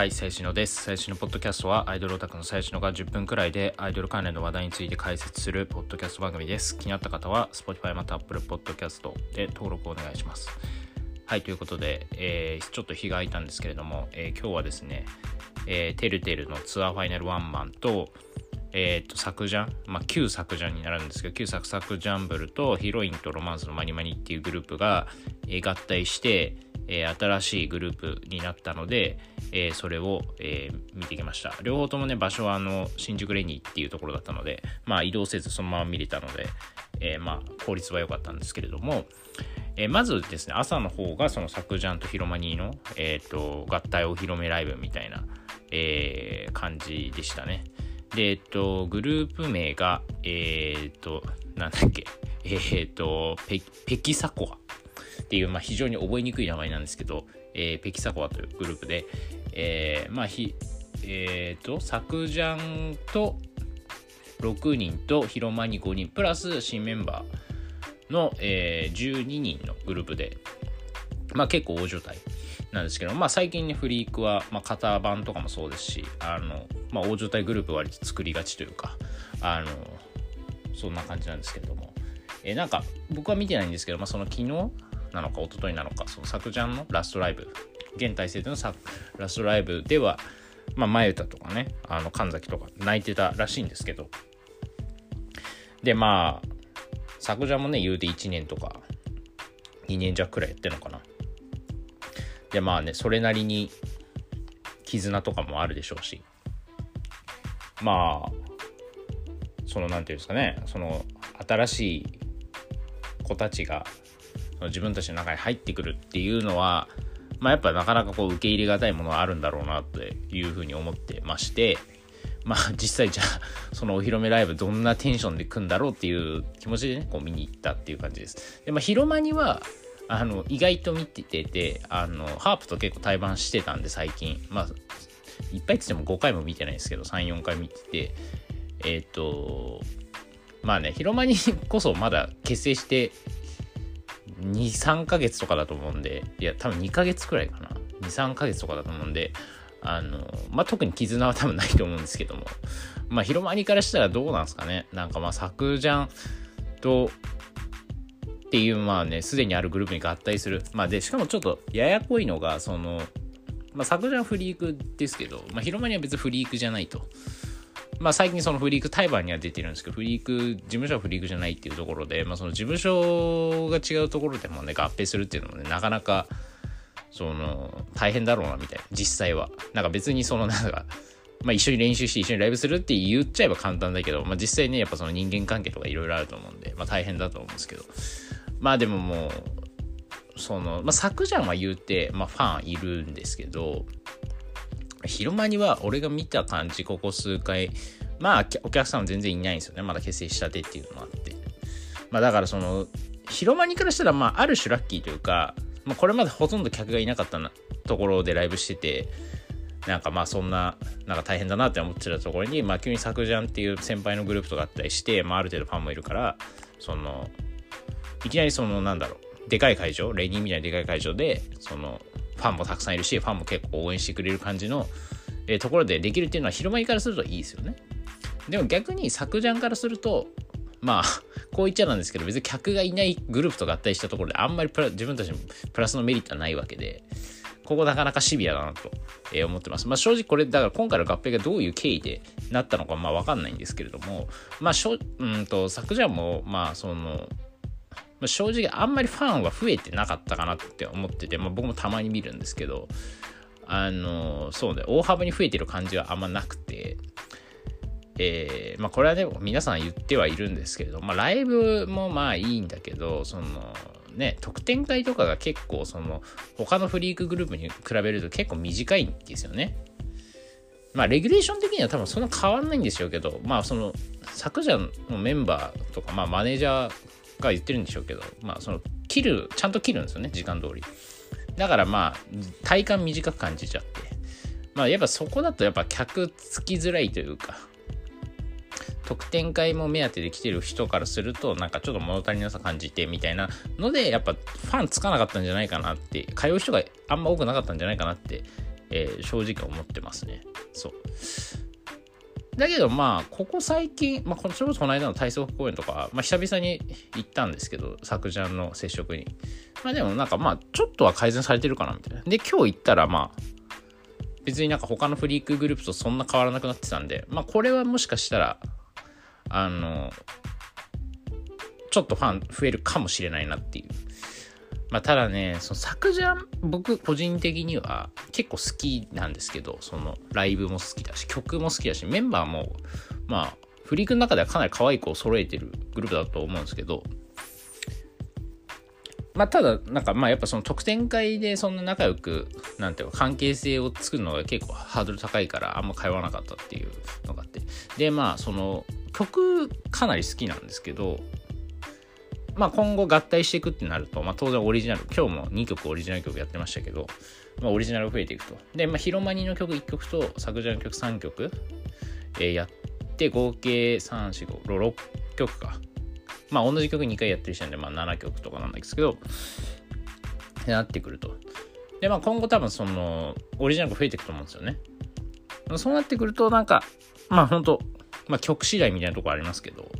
はい、最新のです。最新のポッドキャストはアイドルオタクの最新のが10分くらいでアイドル関連の話題について解説するポッドキャスト番組です。気になった方は Spotify また Apple Podcast で登録お願いします。はい、ということで、えーちょっと日が空いたんですけれども、えー今日はですね、えー、てるてるのツアーファイナルワンマンと、えー、と作ジャン、まあ、旧作ジャンになるんですけど旧作作ジャンブルとヒロインとロマンスのマニマニっていうグループが、えー合体して、えー新しいグループになったので、えーそれを、えー見てきました。両方ともね場所はあの新宿レニーっていうところだったので、まあ、移動せずそのまま見れたので、えーまあ効率は良かったんですけれども、えーまずですね朝の方がその作ジャンとヒロマニーの、えー、と合体お披露目ライブみたいな、えー感じでしたね。で、えっと、グループ名が、えーっと、なんだっけ、えーっと、ペペキサコアっていう、まあ、非常に覚えにくい名前なんですけど、えーペキサコアというグループで、えーまあ、ひ、えーっと、サクジャンと6人とヒロマニ5人、プラス新メンバーの、えー12人のグループで、まあ結構大所帯。なんですけど、まあ最近ね、フリークは、まあ型番とかもそうですし、あの、まあ大所帯グループ割と作りがちというか、あの、そんな感じなんですけども、えーなんか僕は見てないんですけど、まあその昨日なのか一昨日なのか、その作ジャンのラストライブ、現体制でのさラストライブでは、まあ前歌とかね、あの神崎とか泣いてたらしいんですけど、でまあ、作ジャンもね、言うて1年とか2年弱くらいやってるのかな。でまあねそれなりに絆とかもあるでしょうし。まあそのなんていうんですかね。その新しい子たちが自分たちの中に入ってくるっていうのはまあやっぱなかなかこう受け入れがたいものはあるんだろうなというふうに思ってまして。まあ実際じゃあそのお披露目ライブどんなテンションで組んだろうっていう気持ちでねこう見に行ったっていう感じです。でまあ広間にはあの意外と見ててあのハープと結構対バンしてたんで最近。まあいっぱいっつっても5回も見てないですけど34回見てて。えっ、とまあね広間にこそまだ結成して23ヶ月とかだと思うんでいや多分2ヶ月くらいかな。23ヶ月とかだと思うんであのまあ特に絆は多分ないと思うんですけども。まあ広間にからしたらどうなんですかね。なんかまあ作ジャンとっていうまあねすでにあるグループに合体する。まあでしかもちょっとややこいのがそのまあ作ジャンフリークですけど、まあ、広間には別にフリークじゃないと。まあ最近そのフリーク対バンには出てるんですけどフリーク事務所はフリークじゃないっていうところで、まあ、その事務所が違うところでもね合併するっていうのもねなかなかその大変だろうなみたいな。実際は。なんか別にそのなんかまあ、一緒に練習して一緒にライブするって言っちゃえば簡単だけど、まあ、実際ねやっぱその人間関係とかいろいろあると思うんで、まあ、大変だと思うんですけど。まあでももうその、まあ、作ジャンは言うて、まあ、ファンいるんですけど広間には俺が見た感じここ数回まあお客さんは全然いないんですよね。まだ結成したてっていうのもあって。まあだからその広間にからしたらまあある種ラッキーというか、まあ、これまでほとんど客がいなかったなところでライブしててなんかまあそんななんか大変だなって思ってたところに、まあ、急にサクジャンっていう先輩のグループとかあったりして、まあ、ある程度ファンもいるからそのいきなりそのなんだろうでかい会場レニーみたいなでかい会場でそのファンもたくさんいるしファンも結構応援してくれる感じの、えーところでできるっていうのは広まりからするといいですよねでも逆にサクジャンからするとまあ こう言っちゃなんですけど別に客がいないグループと合体したところであんまり自分たちにプラスのメリットはないわけでここなかなかシビアだなとえ思ってます。まあ正直これだから今回の合併がどういう経緯でなったのかまあわかんないんですけれどもまあしょうんと昨ジャンもまあそのまあ正直あんまりファンは増えてなかったかなって思ってて、まあ、僕もたまに見るんですけどあのそうね大幅に増えてる感じはあんまなくてえーまあこれはね皆さん言ってはいるんですけれど、まあ、ライブもまあいいんだけどそのね特典会とかが結構その他のフリークグループに比べると結構短いんですよね。まあレギュレーション的には多分そんな変わんないんでしょうけどまあその昨者のメンバーとかまあマネージャーが言ってるんでしょうけどまあその切るちゃんと切るんですよね時間通りだからまあ体感短く感じちゃってまあやっぱそこだとやっぱ客つきづらいというか特典会も目当てで来てる人からするとなんかちょっと物足りなさ感じてみたいなのでやっぱファンつかなかったんじゃないかなって通う人があんま多くなかったんじゃないかなってえー、正直思ってますね。そう。だけどまあ、ここ最近、まあ、それこそこの間の体操公演とか、まあ、久々に行ったんですけど、昨ジャンの接触に。まあでもなんかまあ、ちょっとは改善されてるかなみたいな。で、今日行ったらまあ、別になんか他のフリークグループとそんな変わらなくなってたんで、まあこれはもしかしたら、あの、ちょっとファン増えるかもしれないなっていう。まあただね、その作ジャン、僕個人的には結構好きなんですけど、そのライブも好きだし、曲も好きだし、メンバーも、まあ、フリークの中ではかなり可愛い子を揃えてるグループだと思うんですけど、まあ、ただ、なんか、まあ、やっぱその特典会でそんな仲良く、なんていうか、関係性を作るのが結構ハードル高いから、あんま通わなかったっていうのがあって。で、まあ、その、曲かなり好きなんですけど、まあ、今後合体していくってなると、まあ、当然オリジナル、今日も2曲オリジナル曲やってましたけど、まあ、オリジナル増えていくと。で、まあ、ヒロマニの曲1曲と、作ジャンの曲3曲、えー、やって、合計3、4、5、6曲か。まあ、同じ曲2回やってる時点で、まあ、7曲とかなんですけど、ってなってくると。で、まあ、今後多分その、オリジナルが増えていくと思うんですよね。そうなってくると、なんか、まあ、本当まあ、曲次第みたいなとこありますけど、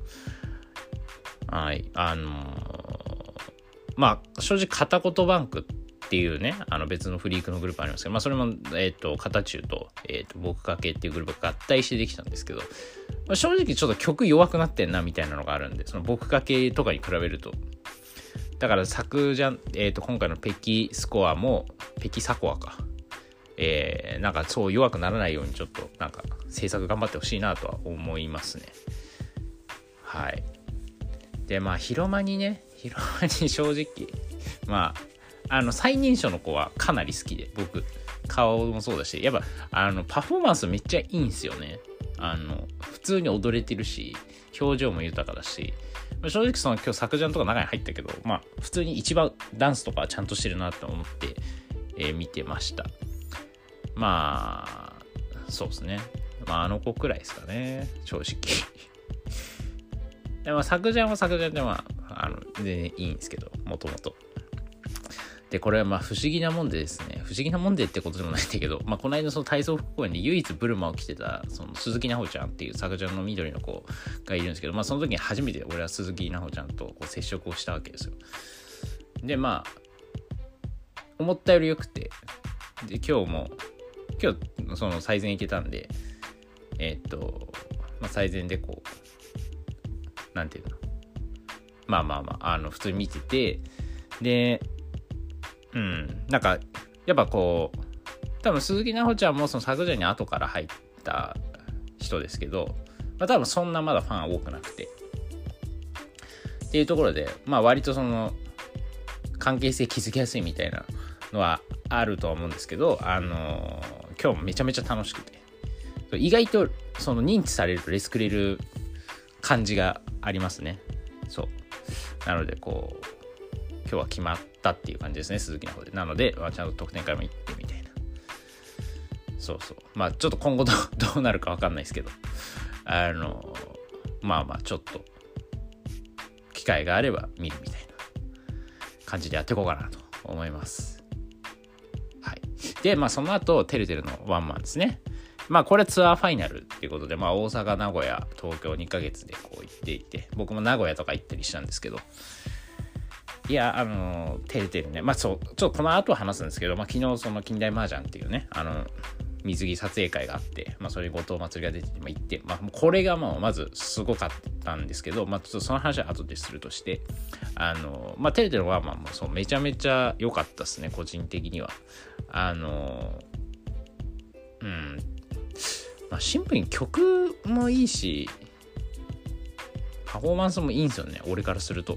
はい。あのー、まあ、正直、片言バンクっていうね、あの別のフリークのグループありますけど、まあ、それも、えっ、ー、と、片中と、えっ、ー、と、僕かけっていうグループが合体してできたんですけど、まあ、正直ちょっと曲弱くなってんな、みたいなのがあるんで、その僕かけとかに比べると。だから、作じゃん、えっ、と、今回のペキスコアも、ペキサコアか。えー、なんかそう弱くならないようにちょっとなんか制作頑張ってほしいなとは思いますね。はい。で、まあ、広間にね、広間に 正直、まあ、あの、最年少の子はかなり好きで、僕、顔もそうだし、やっぱ、あの、パフォーマンスめっちゃいいんすよね。あの、普通に踊れてるし、表情も豊かだし、正直その今日作ジャンとか中に入ったけど、まあ、普通に一番ダンスとかちゃんとしてるなって思って、えー、見てました。まあ、そうですね。まあ、あの子くらいですかね、正直。でも、作ジャンは作ジャンでまあ、の、全然いいんですけど、もともと。で、これはまあ不思議なもんでですね、不思議なもんでってことでもないんだけど、まあ、この間その体操服公園で唯一ブルマを着てた、その鈴木奈穂ちゃんっていう作ジャンの緑の子がいるんですけど、まあ、その時に初めて俺は鈴木奈穂ちゃんとこう接触をしたわけですよ。で、まあ、思ったより良くて、で、今日も、今日、その最善行けたんで、えー、っと、まあ、最善でこう、なんていうの？まあまあまあ、あの、普通に見てて、で、うん、なんか、やっぱこう、多分鈴木奈穂ちゃんもその作者に後から入った人ですけど、まあ多分そんなまだファン多くなくて。っていうところで、まあ割とその、関係性築きやすいみたいなのはあるとは思うんですけど、あのー、今日もめちゃめちゃ楽しくて。意外とその認知されるとレスくれる感じがありますね。そう。なので、こう、今日は決まったっていう感じですね、鈴木の方で。なので、まあ、ちゃんと得点会も行ってみたいな。そうそう。まあ、ちょっと今後どう なるかわかんないですけど、あの、まあまあ、ちょっと、機会があれば見るみたいな感じでやっていこうかなと思います。はい。で、まあ、その後、てるてるのワンマンですね。まあこれツアーファイナルっていうことで、まあ大阪、名古屋、東京2ヶ月でこうていて、僕も名古屋とか行ったりしたんですけど、いや、あの、てるてるね、まあそう、ちょっとこの後話すんですけど、まあ昨日その近代麻雀っていうね、あの、水着撮影会があって、まあ、それに後藤祭りが出て、まあ、行って、まあ、これがもうまずすごかったんですけど、まあ、ちょっとその話は後でするとして、あの、まあ、テレテレは、まあ、もうそうめちゃめちゃ良かったですね、個人的には。あの、うん、まあ、シンプルに曲もいいし、パフォーマンスもいいんですよね、俺からすると。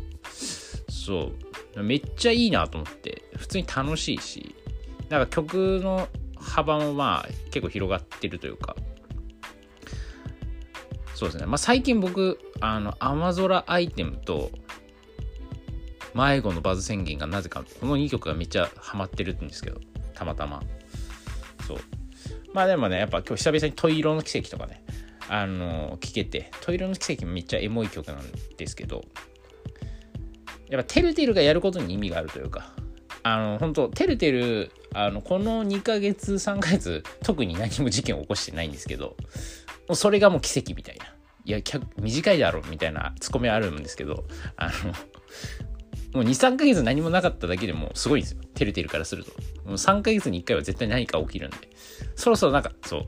そう。めっちゃいいなと思って、普通に楽しいし、なんか曲の幅もまあ結構広がってるというか、そうですね。まあ最近僕、あの、アマゾラアイテムと、迷子のバズ宣言がなぜか、この2曲がめっちゃハマってるんですけど、たまたま。そう。まあでもね、やっぱ今日久々にトイ色の奇跡とかね、あの聞けて、トイ色の奇跡めっちゃエモい曲なんですけど、やっぱてるてるがやることに意味があるというか、あの本当てるてるあのこの2ヶ月3ヶ月特に何も事件を起こしてないんですけどもうそれがもう奇跡みたいな。いや短いだろみたいなツッコミはあるんですけどあのもう23ヶ月何もなかっただけでもすごいんですよ。てるてるからすると。もう3ヶ月に1回は絶対何か起きるんで。そろそろなんかそう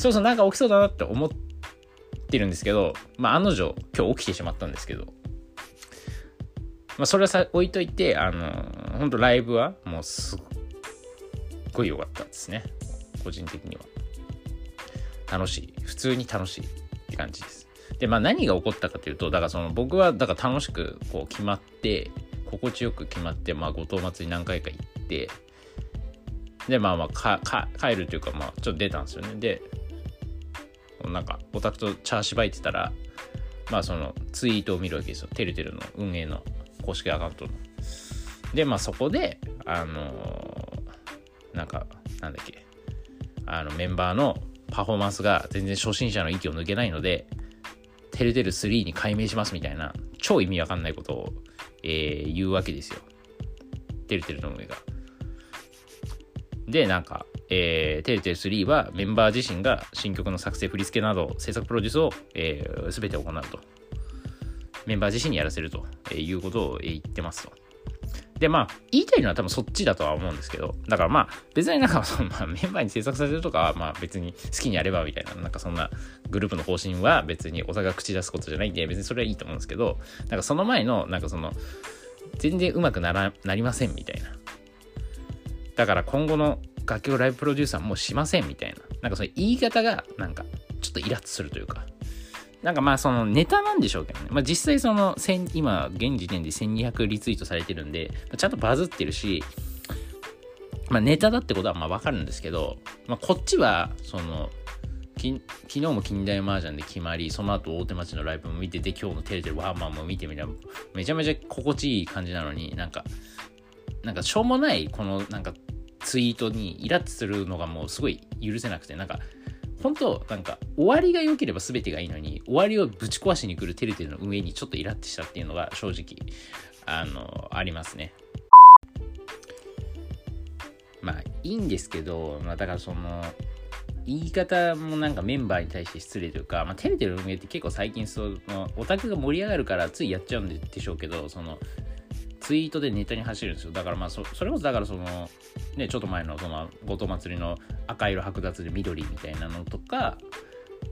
そろそろなんか起きそうだなって思ってるんですけどまあ案の定今日起きてしまったんですけどまあ、それはさ置いといて、あの、本当ライブはもうすっごい良かったんですね。個人的には。楽しい。普通に楽しいって感じです。で、まあ何が起こったかというと、だからその僕はだから楽しくこう決まって、心地よく決まって、まあ後藤祭り何回か行って、で、まあまあかか帰るというか、まあちょっと出たんですよね。で、なんかオタクとチャーシバいてたら、まあそのツイートを見るわけですよ。てるてるの運営の公式アカウントの。で、まあそこで、あのー、なんか、なんだっけ、あのメンバーのパフォーマンスが全然初心者の域を抜けないので、てるてる3に改名しますみたいな、超意味わかんないことを、えー、言うわけですよ。てるてるの上が。で、なんか、えー、てるてる3はメンバー自身が新曲の作成、振り付けなど制作プロデュースを、えー、全て行うと。メンバー自身にやらせるということを言ってますと。で、まあ、言いたいのは多分そっちだとは思うんですけど、だからまあ、別になんかその、まあ、メンバーに制作させるとかは、まあ別に好きにやればみたいな、なんかそんなグループの方針は別にお互い口出すことじゃないんで、別にそれはいいと思うんですけど、なんかその前の、なんかその、全然うまくならなりませんみたいな。だから今後の楽曲ライブプロデューサーもうしませんみたいな。なんかその言い方が、なんか、ちょっとイラッとするというか、なんかまあそのネタなんでしょうけどね。まあ実際その今現時点で1200リツイートされてるんで、ちゃんとバズってるし、まあネタだってことはまあわかるんですけど、まあこっちはその昨日も近代麻雀で決まり、その後大手町のライブも見てて、今日のテレビワーマンも見てみれば、めちゃめちゃ心地いい感じなのになんか、なんかしょうもないこのなんかツイートにイラッとするのがもうすごい許せなくて、なんか本当なんか終わりが良ければ全てがいいのに終わりをぶち壊しに来るてるてるの上にちょっとイラッとしたっていうのが正直あのありますね。まあいいんですけど、まあ、だからその言い方もなんかメンバーに対して失礼というか、まあ、テレテレの運営って結構最近そのオタクが盛り上がるからついやっちゃうんでしょうけどそのツイートでネタに走るんですよ。だからまあそ、それこそだからその、ね、ちょっと前のその、ごと祭りの赤色剥奪で緑みたいなのとか、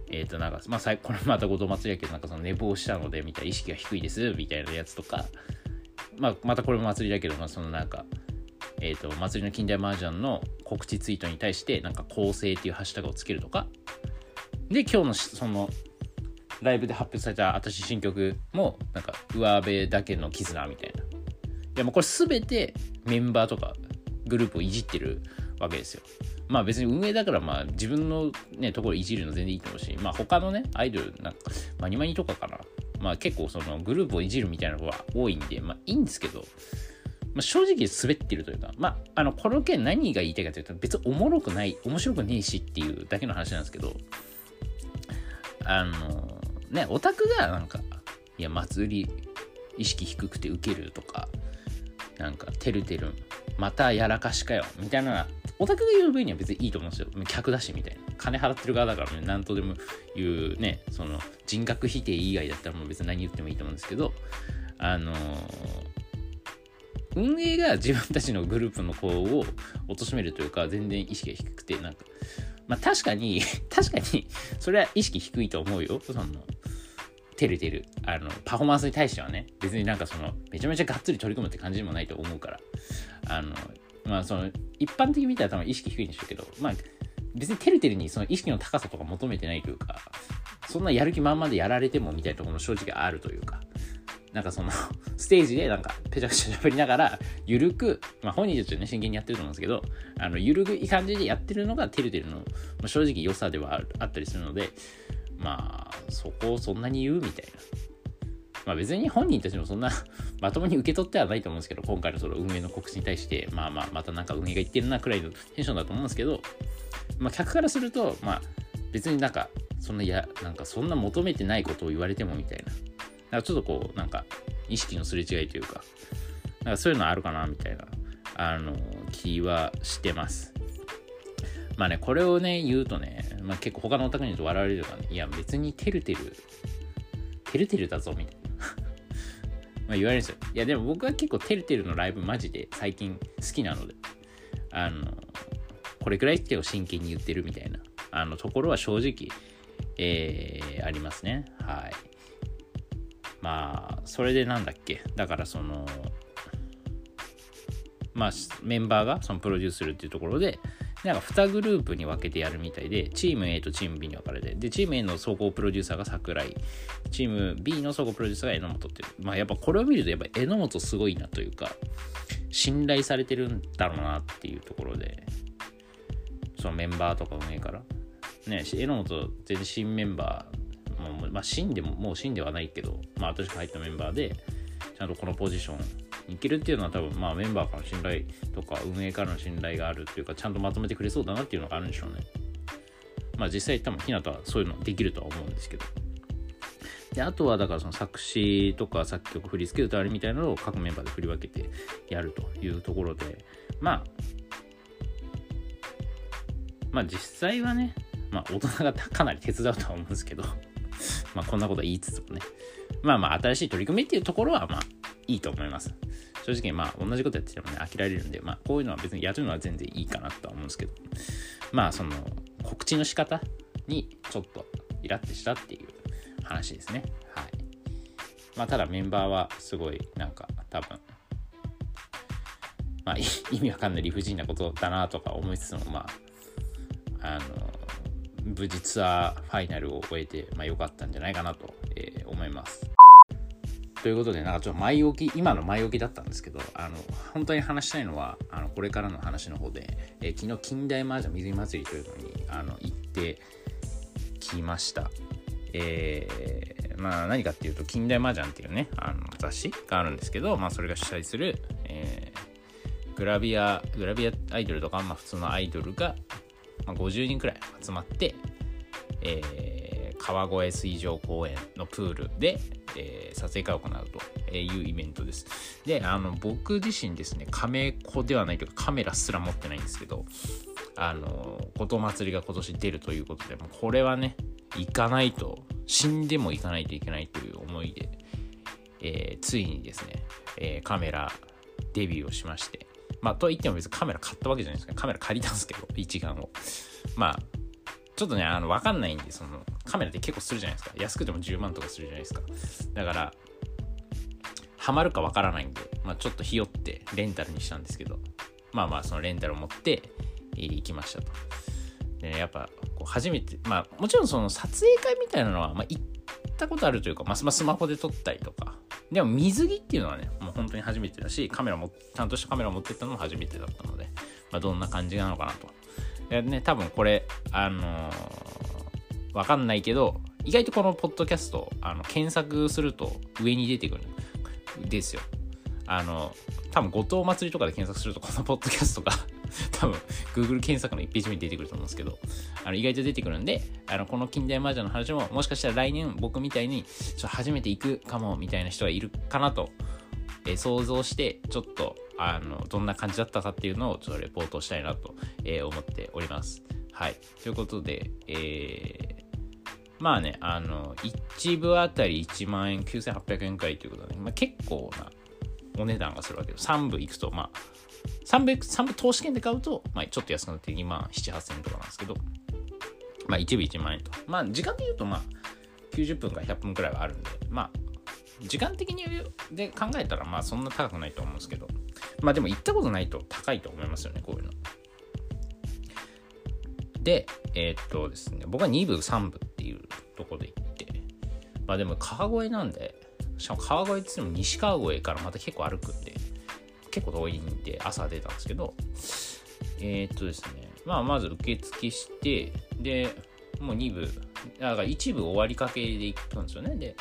えっ、ー、となんか、まあ、これまたごと祭りやけど、なんかその寝坊したので、みたいな意識が低いです、みたいなやつとか、まあ、またこれも祭りだけど、まあ、そのなんか、えっ、ー、と、祭りの近代麻雀の告知ツイートに対して、なんか構成っていうハッシュタグをつけるとか、で、今日のその、ライブで発表された私新曲も、なんか、上辺だけの絆みたいな。やもうこれ全てメンバーとかグループをいじってるわけですよ。まあ別に運営だからまあ自分のねところいじるの全然いいと思うし、まあ他のね、アイドル、なんか、マニマニとかかな。まあ結構そのグループをいじるみたいなのが多いんで、まあいいんですけど、まあ、正直滑ってるというか、まあ、あの、この件何が言いたいかというと、別におもろくない、面白くねえしっていうだけの話なんですけど、あの、ね、オタクがなんか、いや、祭り意識低くてウケるとか、なんか、てるてる、またやらかしかよ、みたいな、オタクが言う分には別にいいと思うんですよ。客だし、みたいな。金払ってる側だからね、なんとでも言うね、その、人格否定以外だったらもう別に何言ってもいいと思うんですけど、あのー、運営が自分たちのグループの子を貶めるというか、全然意識が低くて、なんか、まあ確かに、確かに、それは意識低いと思うよ。その、てるてる、あの、パフォーマンスに対してはね、別になんかその、めちゃめちゃがっつり取り組むって感じでもないと思うから、あの、まあその、一般的に見たら多分意識低いんでしょうけど、まあ、別にてるてるにその意識の高さとか求めてないというか、そんなやる気満々でやられてもみたいなところも正直あるというか、なんかその、ステージでなんか、ぺちゃくちゃ喋りながら、ゆるく、まあ本人たちはね、真剣にやってると思うんですけど、あの、ゆるくいい感じでやってるのが、てるてるの、正直良さではあったりするので、まあ、そこをそんなに言うみたいな。まあ別に本人たちもそんな まともに受け取ってはないと思うんですけど、今回のその運営の告知に対して、まあまあ、またなんか運営が言ってるなくらいのテンションだと思うんですけど、まあ客からすると、まあ別になんか、そんなや、なんかそんな求めてないことを言われてもみたいな。だかちょっとこう、なんか意識のすれ違いというか、なんかそういうのあるかなみたいな、あの気はしてますまあねこれをね言うとね、まあ、結構他のオタクにと笑われるとかね。いや別にてるてる。てるてるだぞみたいな。まあ言われるんですよ。いやでも僕は結構てるてるのライブマジで最近好きなので。あのこれくらい手を真剣に言ってるみたいな。あのところは正直えー、ありますね。はい。まあそれでなんだっけ。だからそのまあメンバーがそのプロデュースするっていうところでなんか2グループに分けてやるみたいで、チーム A とチーム B に分かれて、で、チーム A の総合プロデューサーが桜井、チーム B の総合プロデューサーが榎本っていう。まあやっぱこれを見ると、やっぱ榎本すごいなというか、信頼されてるんだろうなっていうところで、そのメンバーとか運営から。ね、榎本全然新メンバー、もうまあ新でも、もう新ではないけど、まあ私が入ったメンバーで、ちゃんとこのポジションいけるっていうのは多分まあメンバーからの信頼とか運営からの信頼があるっていうかちゃんとまとめてくれそうだなっていうのがあるんでしょうね。まあ実際多分ひなたはそういうのできるとは思うんですけど。であとはだからその作詞とか作曲振り付け歌ありみたいなのを各メンバーで振り分けてやるというところでまあまあ実際はねまあ大人がかなり手伝うとは思うんですけどまあこんなこと言いつつもねまあまあ新しい取り組みっていうところはまあいいと思います。正直まあ同じことやっててもね飽きられるんで、まあこういうのは別にやるのは全然いいかなとは思うんですけど、まあその告知の仕方にちょっとイラってしたっていう話ですね。はい。まあただメンバーはすごいなんか多分、まあ 意味わかんない理不尽なことだなとか思いつつもまあ、あの、無事ツアーファイナルを終えて、まあ良かったんじゃないかなと、えー、思います。ということで、なんかちょっと前置き、今の前置きだったんですけど、あの、本当に話したいのは、あの、これからの話の方で、え、昨日、近代麻雀水祭りというのに、あの、行ってきました。えー、まあ何かっていうと、近代麻雀っていうね、あの、雑誌があるんですけど、まあそれが主催する、えー、グラビア、グラビアアイドルとか、まあ普通のアイドルが、まあ、50人くらい集まって、えー、川越水上公園のプールで、えー、撮影会を行うというイベントです。で、あの、僕自身ですね、カメ子ではないというか、カメラすら持ってないんですけど、あの、こと祭りが今年出るということで、もうこれはね、行かないと、死んでも行かないといけないという思いで、えー、ついにですね、えー、カメラデビューをしまして、まあ、と言っても別にカメラ買ったわけじゃないですか。カメラ借りたんですけど、一眼を。まあ、ちょっとね、あの、わかんないんで、その、カメラって結構するじゃないですか。安くても10万とかするじゃないですか。だから、ハマるかわからないんで、まあ、ちょっとひよってレンタルにしたんですけど、まあまあ、そのレンタルを持って、えー、行きましたと。で、ね、やっぱ、こう初めて、まあ、もちろんその撮影会みたいなのは、まあ、行ったことあるというか、まあ、スマホで撮ったりとか、でも水着っていうのはね、もう本当に初めてだし、カメラも、ちゃんとしたカメラを持ってったのも初めてだったので、まあ、どんな感じなのかなとね、多分これ、あのー、わかんないけど、意外とこのポッドキャスト、あの、検索すると上に出てくるんですよ。あの、多分、後藤祭りとかで検索すると、このポッドキャストが 多分、Google 検索の1ページ目に出てくると思うんですけど、あの意外と出てくるんで、あのこの近代麻雀の話も、もしかしたら来年僕みたいに、ちょ初めて行くかもみたいな人がいるかなと、え、想像して、ちょっとあのどんな感じだったかっていうのをちょっとレポートしたいなと、えー、思っております。はい。ということで、えー、まあね、あの、1部あたり1万円、9800円くらいということで、まあ、結構なお値段がするわけです。3部行くと、まあ、3部、3部投資券で買うと、まあ、ちょっと安くなって2万7、8000円とかなんですけど、まあ、1部1万円と。まあ、時間で言うと、まあ、90分から100分くらいはあるんで、まあ、時間的にで考えたら、まあ、そんな高くないと思うんですけど、まあでも行ったことないと高いと思いますよね、こういうの。で、えー、っとですね、僕は2部、3部っていうとこで行って、まあでも川越なんで、しかも川越って言っても西川越からまた結構歩くんで、結構遠いんで朝出たんですけど、えー、っとですね、まあまず受付して、で、もう2部、だから1部終わりかけで行ったんですよね。で、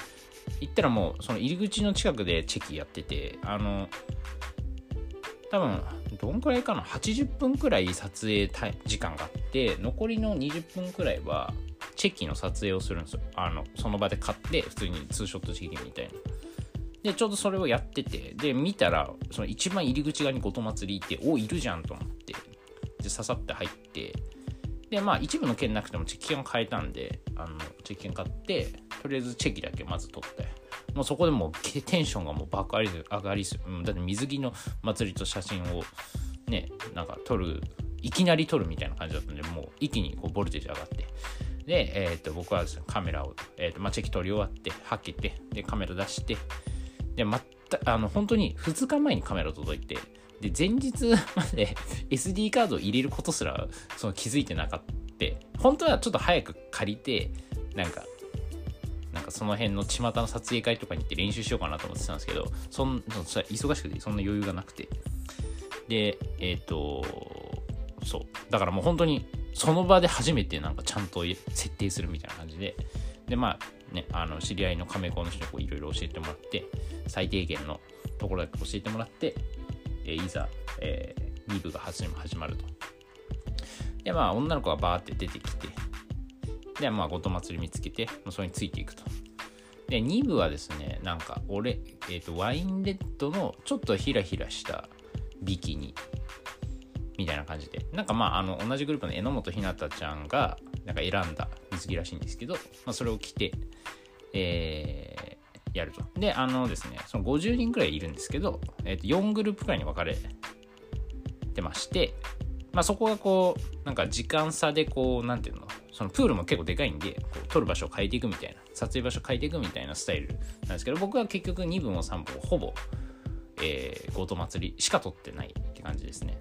行ったらもうその入り口の近くでチェキやってて、あの、多分どんくらいかな？80分くらい撮影時間があって残りの20分くらいはチェキの撮影をするんですよ。あのその場で買って普通にツーショットチェキみたいな。でちょうどそれをやっててで見たらその一番入り口側に後藤祭りいておいるじゃんと思ってでささって入ってでまあ一部の券なくてもチェキ券を変えたんであのチェキ券買ってとりあえずチェキだけまず取って。もうそこでもうテンションがもう爆上がりする、うん、だって水着の祭りと写真をねなんか撮るいきなり撮るみたいな感じだったんでもう一気にこうボルテージ上がって。で、えー、と僕はカメラを、えーとまあ、チェキ取り終わってはけてでカメラ出してでまたあの本当に2日前にカメラ届いてで前日まで SD カードを入れることすらその気づいてなかった。本当はちょっと早く借りてなんかなんかその辺の巷の撮影会とかに行って練習しようかなと思ってたんですけどそん忙しくてそんな余裕がなくて。でえっ、ー、とそう。だからもう本当にその場で初めてなんかちゃんと設定するみたいな感じで。でまあねあの知り合いのカメコの人にいろいろ教えてもらって最低限のところだけ教えてもらってえいざ、えー、2部が始まると。で、まあ、女の子がバーって出てきて、で、まあ、ごと祭り見つけて、それについていくと。で、2部はですね、なんか、俺、えっ、ー、と、ワインレッドのちょっとヒラヒラしたビキニみたいな感じで、なんかまあ、あの、同じグループの榎本ひなたちゃんが、なんか選んだ水着らしいんですけど、まあ、それを着て、えやると。で、あのですね、その50人くらいいるんですけど、えー、と4グループくらいに分かれてまして、まあ、そこがこう、なんか時間差でこう、なんていうの、そのプールも結構でかいんで、こう撮る場所を変えていくみたいな、撮影場所を変えていくみたいなスタイルなんですけど、僕は結局2分を3分をほぼ、えー、強盗祭りしか撮ってないって感じですね。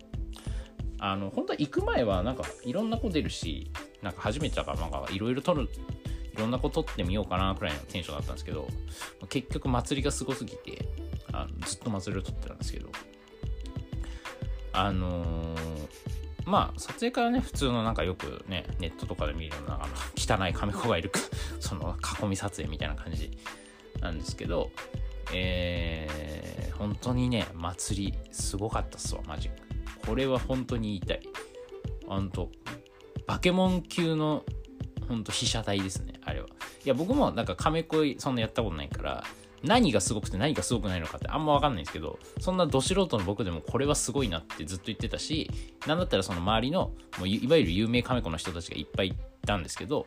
あの、本当は行く前はなんかいろんな子出るし、なんか初めてだからなんかいろいろ撮るいろんなことってみようかなくらいのテンションだったんですけど、結局祭りがすごすぎて、あのずっと祭りを撮ってたんですけど、あのー、まあ、撮影からね、普通のなんかよくね、ネットとかで見るような、あの、汚い亀子がいるか、その囲み撮影みたいな感じなんですけど、えー、本当にね、祭り、すごかったっすわ、マジ。これは本当に言いたい。本当バケモン級のほんと被写体ですね、あれは。いや、僕もなんか亀恋そんなやったことないから、何がすごくて何がすごくないのかってあんま分かんないんですけど、そんなど素人の僕でもこれはすごいなってずっと言ってたし、なんだったらその周りの、もういわゆる有名亀子の人たちがいっぱいいたんですけど、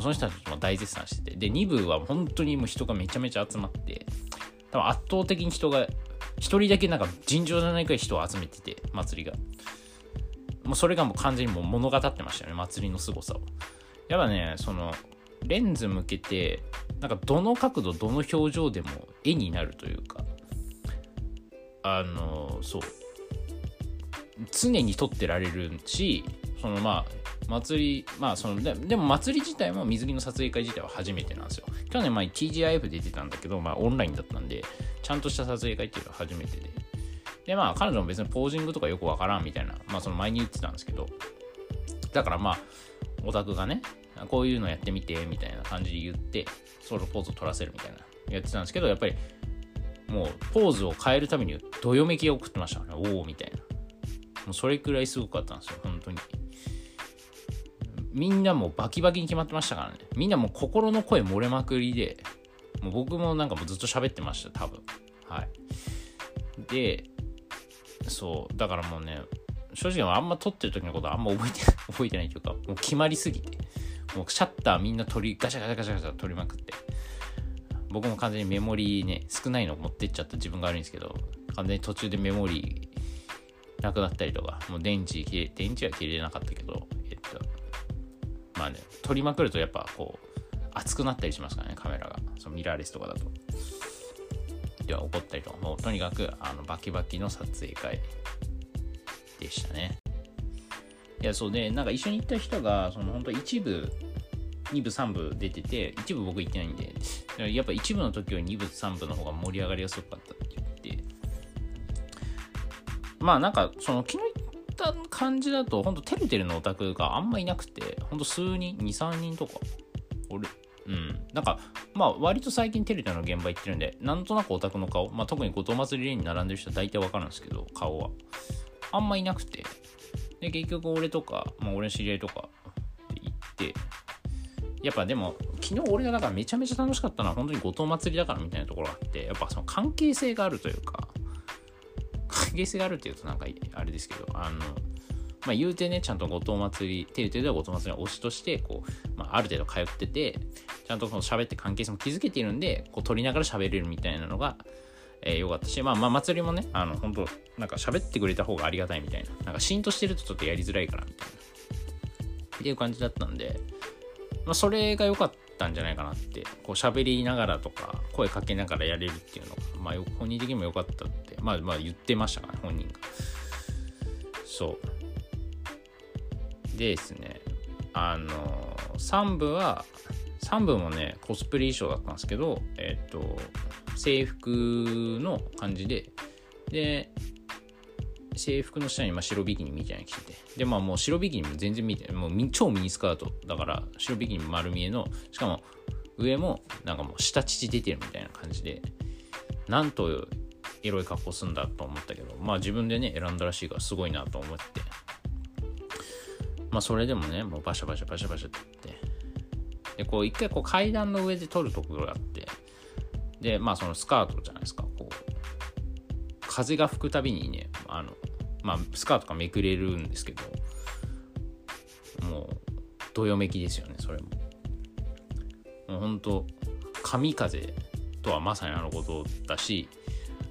その人たちも大絶賛してて、で、2部は本当にもう人がめちゃめちゃ集まって、多分圧倒的に人が、1人だけなんか尋常じゃないくらい人を集めてて、祭りが。もうそれがもう完全にもう物語ってましたよね、祭りの凄さを。やっぱねそのレンズ向けてなんかどの角度どの表情でも絵になるというかあのそう。常に撮ってられるしそのまあ祭りまあそのででも祭り自体も水着の撮影会自体は初めてなんですよ。去年前 TGIF で出てたんだけどまあオンラインだったんでちゃんとした撮影会っていうのは初めてで。でまあ彼女も別にポージングとかよくわからんみたいなまあその前に言ってたんですけど。だからまあオタクがね、こういうのやってみて、みたいな感じで言って、ソロポーズを取らせるみたいな、やってたんですけど、やっぱり、もう、ポーズを変えるために、どよめきが送ってましたね。おおみたいな。もうそれくらいすごかったんですよ、本当に。みんなもうバキバキに決まってましたからね。みんなもう心の声漏れまくりで、もう僕もなんかもうずっと喋ってました、多分。はい。で、そう、だからもうね、正直あんま撮ってる時のことあんま覚えて 覚えてないというか、もう決まりすぎて、もうシャッターみんな取り、ガシャガシャガシャガシャ取りまくって、僕も完全にメモリーね、少ないの持ってっちゃった自分が悪いんですけど、完全に途中でメモリーなくなったりとか、もう電池切れ、電池は切れなかったけど、えっと、まあね、取りまくるとやっぱこう、熱くなったりしますからね、カメラが。そのミラーレスとかだと。では怒ったりとか、もうとにかくあのバキバキの撮影会でしたね。いや、そうで、なんか一緒に行った人が、その本当一部、2部、3部出てて、一部僕行ってないんで、やっぱ一部の時は2部、3部の方が盛り上がりやすかったって言って、まあなんか、その昨日行った感じだと、本当てるてるのオタクがあんまいなくて、本当数人、2、3人とか、俺、うん。なんか、まあ、割と最近テレビの現場行ってるんで、なんとなくオタクの顔、まあ、特に後藤祭りレーンに並んでる人は大体わかるんですけど、顔は。あんまいなくて、で、結局俺とか、まあ、俺の知り合いとかで行って、やっぱでも、昨日俺がだからめちゃめちゃ楽しかったのは本当に後藤祭りだからみたいなところがあってやっぱその関係性があるというか関係性があるっていうとなんかあれですけどあのまあ言うてねちゃんと後藤祭り手る程度は後藤祭りの推しとしてこう、まあ、ある程度通っててちゃんとその喋って関係性も築けているんでこう撮りながら喋れるみたいなのがえー、よかったし、まあまあ祭りもね、あの、本当なんか喋ってくれた方がありがたいみたいな。なんかシーンとしてるとちょっとやりづらいからみたいな。っていう感じだったんで、まあそれが良かったんじゃないかなって、こう喋りながらとか、声かけながらやれるっていうのが、まあ本人的にも良かったって、まあまあ言ってましたからね、本人が。そう。でですね、あの3部は、3部もね、コスプレ衣装だったんですけど、えっ、ー、と、制服の感じで、で、制服の下にま白ビキニみたいなの着てて、で、まあもう白ビキニも全然見て、もう超ミニスカート。だから、白ビキニ丸見えの、しかも上もなんかもう下乳出てるみたいな感じで、なんとエロい格好すんだと思ったけど、まあ自分でね、選んだらしいからすごいなと思って、まあそれでもね、もうバシャバシャバシャバシャってって、で、こう一回こう階段の上で撮るところがあって、でまあそのスカートじゃないですか。こう風が吹くたびにねあのまあスカートがめくれるんですけどもうどよめきですよねそれも。もうほんと神風とはまさにあのことだし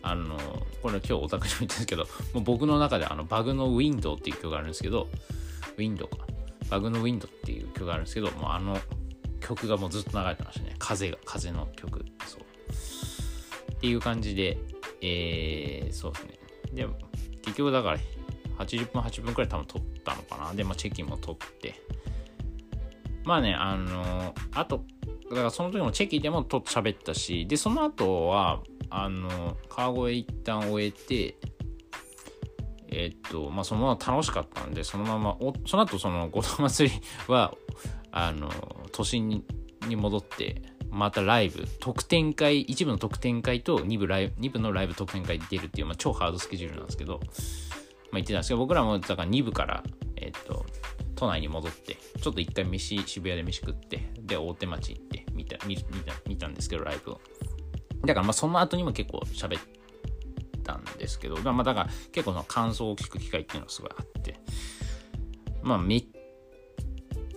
あのこれ今日オタクにも言ったんですけどもう僕の中であのバグのウィンドウっていう曲があるんですけどウィンドウか。バグのウィンドウっていう曲があるんですけどもうあの曲がもうずっと流れてましたね。風が風の曲。そう。っていう感じで、えー、そうですね。で、結局だから80分、8分くらい多分撮ったのかな。で、まあ、チェキも撮って。まあね、あのー、あと、だからその時もチェキでもと喋ったし、で、その後は、あの、川越一旦終えて、えっと、まあ、そのまま楽しかったんで、そのまま、おその後、その、ご当祭りは、あの、都心に戻って、またライブ、特典会、一部の特典会と2部ライ、2部のライブ特典会に出るっていう、まあ、超ハードスケジュールなんですけど、まあ、言ってたんですけど、僕らもだから2部から、えっ、ー、と、都内に戻って、ちょっと一回飯、渋谷で飯食って、で、大手町行って見た、見た、見たんですけど、ライブを。だからまあその後にも結構喋ったんですけど、まあだから結構その感想を聞く機会っていうのがすごいあって、まあめっ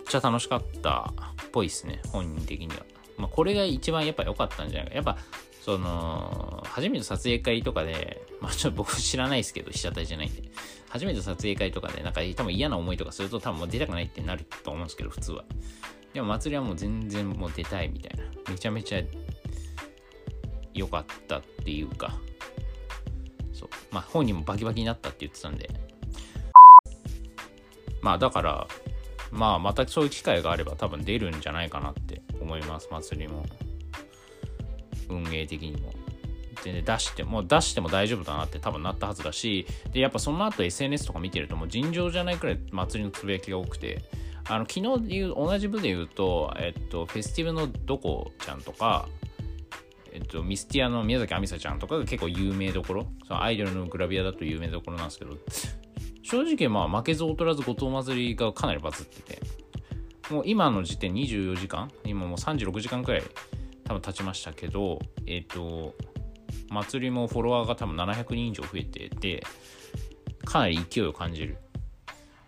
ちゃ楽しかったっぽいですね、本人的には。まあ、これが一番やっぱ良かったんじゃないか。やっぱ、その、初めて撮影会とかで、まあちょっと僕知らないですけど、被写体じゃないんで、初めて撮影会とかで、なんか多分嫌な思いとかすると多分もう出たくないってなると思うんですけど、普通は。でも祭りはもう全然もう出たいみたいな。めちゃめちゃ良かったっていうか、そう。まあ本人もバキバキになったって言ってたんで、まあだから、まあまたそういう機会があれば多分出るんじゃないかなって思います祭りも。運営的にも。全然出しても出しても大丈夫だなって多分なったはずだしでやっぱその後 SNS とか見てるともう尋常じゃないくらい祭りのつぶやきが多くて。あの昨日で言う同じ部で言うと、えっと、フェスティブのどこちゃんとか、えっと、ミスティアの宮崎あみさちゃんとかが結構有名どころ。そのアイドルのグラビアだと有名どころなんですけど。正直まあ負けず劣らず後藤祭りがかなりバズってて。もう今の時点24時間。今もう36時間くらい多分経ちましたけどえっ、ー、と祭りもフォロワーが多分700人以上増えててかなり勢いを感じる。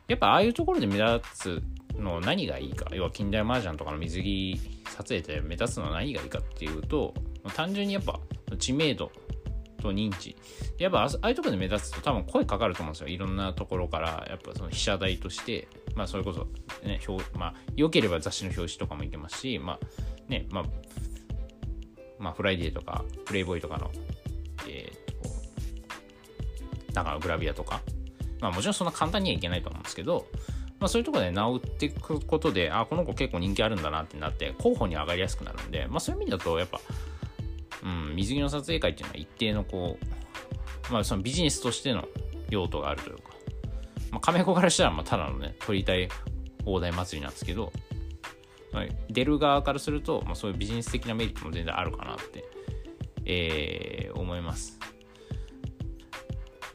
やっぱああいうところで目立つの何がいいか。要は近代麻雀とかの水着撮影で目立つのは何がいいかっていうと単純にやっぱ知名度と認知。やっぱああいうところで目立つと多分声かかると思うんですよ。いろんなところからやっぱその被写体として。まあそれこそね表まあ良ければ雑誌の表紙とかもいけますしまあねまあまあフライデーとかプレイボーイとかのえっ、ー、となんかグラビアとか。まあもちろんそんな簡単にはいけないと思うんですけどまあ、そういうところで治っていくことで、あ、この子結構人気あるんだなってなって、候補に上がりやすくなるんで、まあ、そういう意味だと、やっぱ、うん、水着の撮影会っていうのは一定のこう、まあそのビジネスとしての用途があるというか、まあ、亀子からしたらまあただのね、撮りたい放題祭りなんですけど、まあ、出る側からすると、まあ、そういうビジネス的なメリットも全然あるかなって、えー、思います。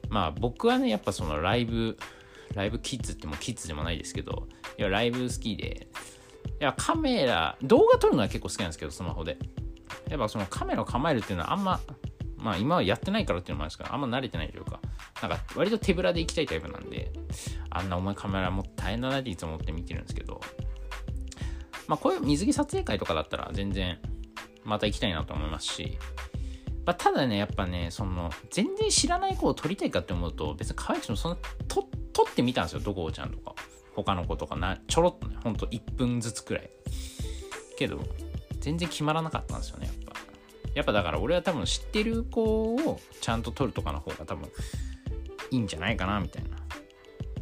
まあ僕はね、やっぱそのライブ、ライブキッズってもうキッズでもないですけど、いやライブ好きでい、やカメラ動画撮るのは結構好きなんですけどスマホでやっぱそのカメラを構えるっていうのはあんままあ今はやってないからっていうのもあるんですけどあんま慣れてないというかなんか割と手ぶらで行きたいタイプなんであんな重いカメラも大変だなっていつも思って見てるんですけどまあこういう水着撮影会とかだったら全然また行きたいなと思いますしまあ、ただね、やっぱね、その、全然知らない子を撮りたいかって思うと、別に可愛くてもそんな、撮ってみたんですよ、ドコーちゃんとか。他の子とかな、ちょろっとね、ほんと1分ずつくらい。けど、全然決まらなかったんですよね、やっぱだから俺は多分知ってる子をちゃんと撮るとかの方が多分いいんじゃないかな、みたいな。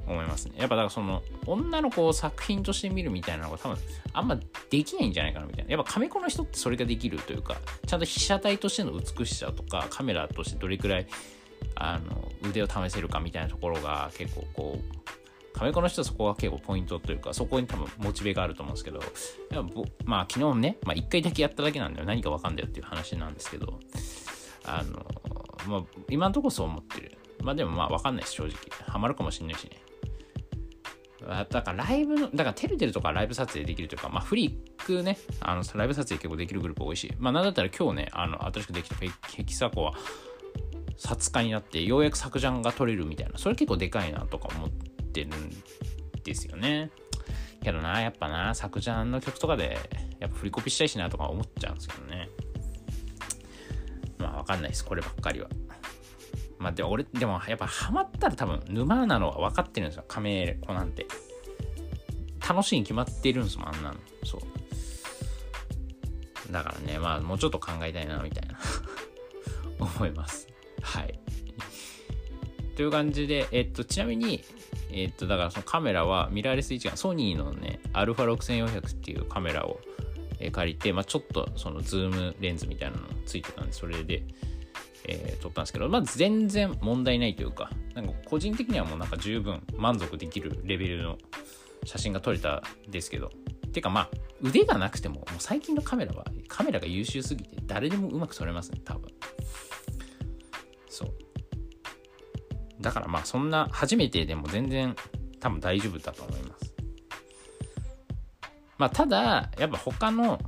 思いますね。やっぱだからその女の子を作品として見るみたいなのが多分あんまできないんじゃないかなみたいな。やっぱカメコの人ってそれができるというか、ちゃんと被写体としての美しさとかカメラとしてどれくらいあの腕を試せるかみたいなところが結構こう、カメコの人はそこが結構ポイントというか、そこに多分モチベがあると思うんですけど、まあ昨日ね、まあ一回だけやっただけなんだよ。何かわかんだよっていう話なんですけど、あの、まあ今んとこそう思ってる。まあでもまあわかんないです、正直。ハマるかもしんないしね。だからライブの、だからテルテルとかライブ撮影できるというか、まあフリックね、あのライブ撮影結構できるグループ多いし、まあなんだったら今日ね、あの新しくできたヘキサコは撮影になってようやく作ジャンが撮れるみたいな、それ結構でかいなとか思っててるんですよね。けどな、やっぱな、作ジャンの曲とかで、やっぱ振りコピしたいしなとか思っちゃうんですけどね。まあわかんないです、こればっかりは。まあでも俺、でもやっぱハマったら多分沼なのは分かってるんですよ、カメ子なんて。楽しいに決まってるんですもん、あんなの。そう。だからね、まあもうちょっと考えたいな、みたいな 思います。はい。という感じで、えっと、ちなみに、えっと、だからそのカメラはミラーレス一眼、ソニーのね、α6400 っていうカメラを借りて、まあ、ちょっとそのズームレンズみたいなのついてたんで、それで、えー、撮ったんですけど、まず全然問題ないというか、なんか個人的にはもうなんか十分満足できるレベルの写真が撮れたんですけど、てかまあ、腕がなくても、もう最近のカメラは、カメラが優秀すぎて、誰でもうまく撮れますね、多分。だからまあ、そんな、初めてでも全然、多分大丈夫だと思います。まあ、ただ、やっぱ他の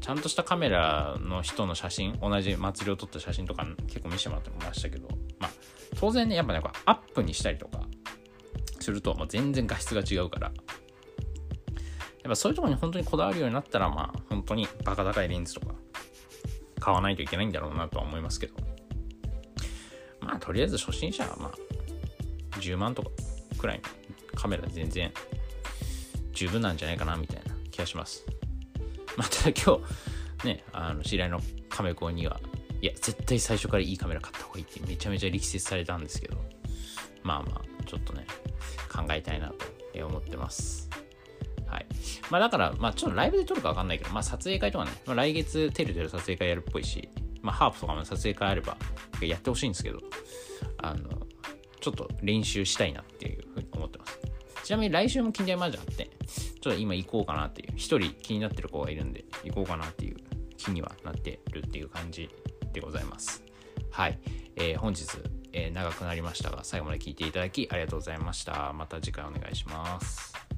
ちゃんとしたカメラの人の写真、同じ祭りを撮った写真とか結構見せてもらってましたけど、まあ、当然ね、やっぱね、アップにしたりとかすると、もう全然画質が違うから、やっぱそういうとこに本当にこだわるようになったら、まあ、本当にバカ高いレンズとか買わないといけないんだろうなとは思いますけど、まあ、とりあえず初心者は、まあ、10万とかくらいのカメラ全然十分なんじゃないかなみたいな気がします。まあ、ただ今日、ね、あの知り合いのカメコンには、いや、絶対最初からいいカメラ買った方がいいってめちゃめちゃ力説されたんですけど、まあまあ、ちょっとね、考えたいなと思ってます。はい。まあだから、まあちょっとライブで撮るかわかんないけど、まあ撮影会とかね、まあ、来月テルテル撮影会やるっぽいし、まあハープとかも撮影会あればやってほしいんですけど、あの、ちょっと練習したいなっていうふうに思ってます。ちなみに来週も近代マージャンあって、ちょっと今行こうかなっていう、一人気になってる子がいるんで、行こうかなっていう気にはなってるっていう感じでございます。はい。えー、本日、えー、長くなりましたが、最後まで聞いていただきありがとうございました。また次回お願いします。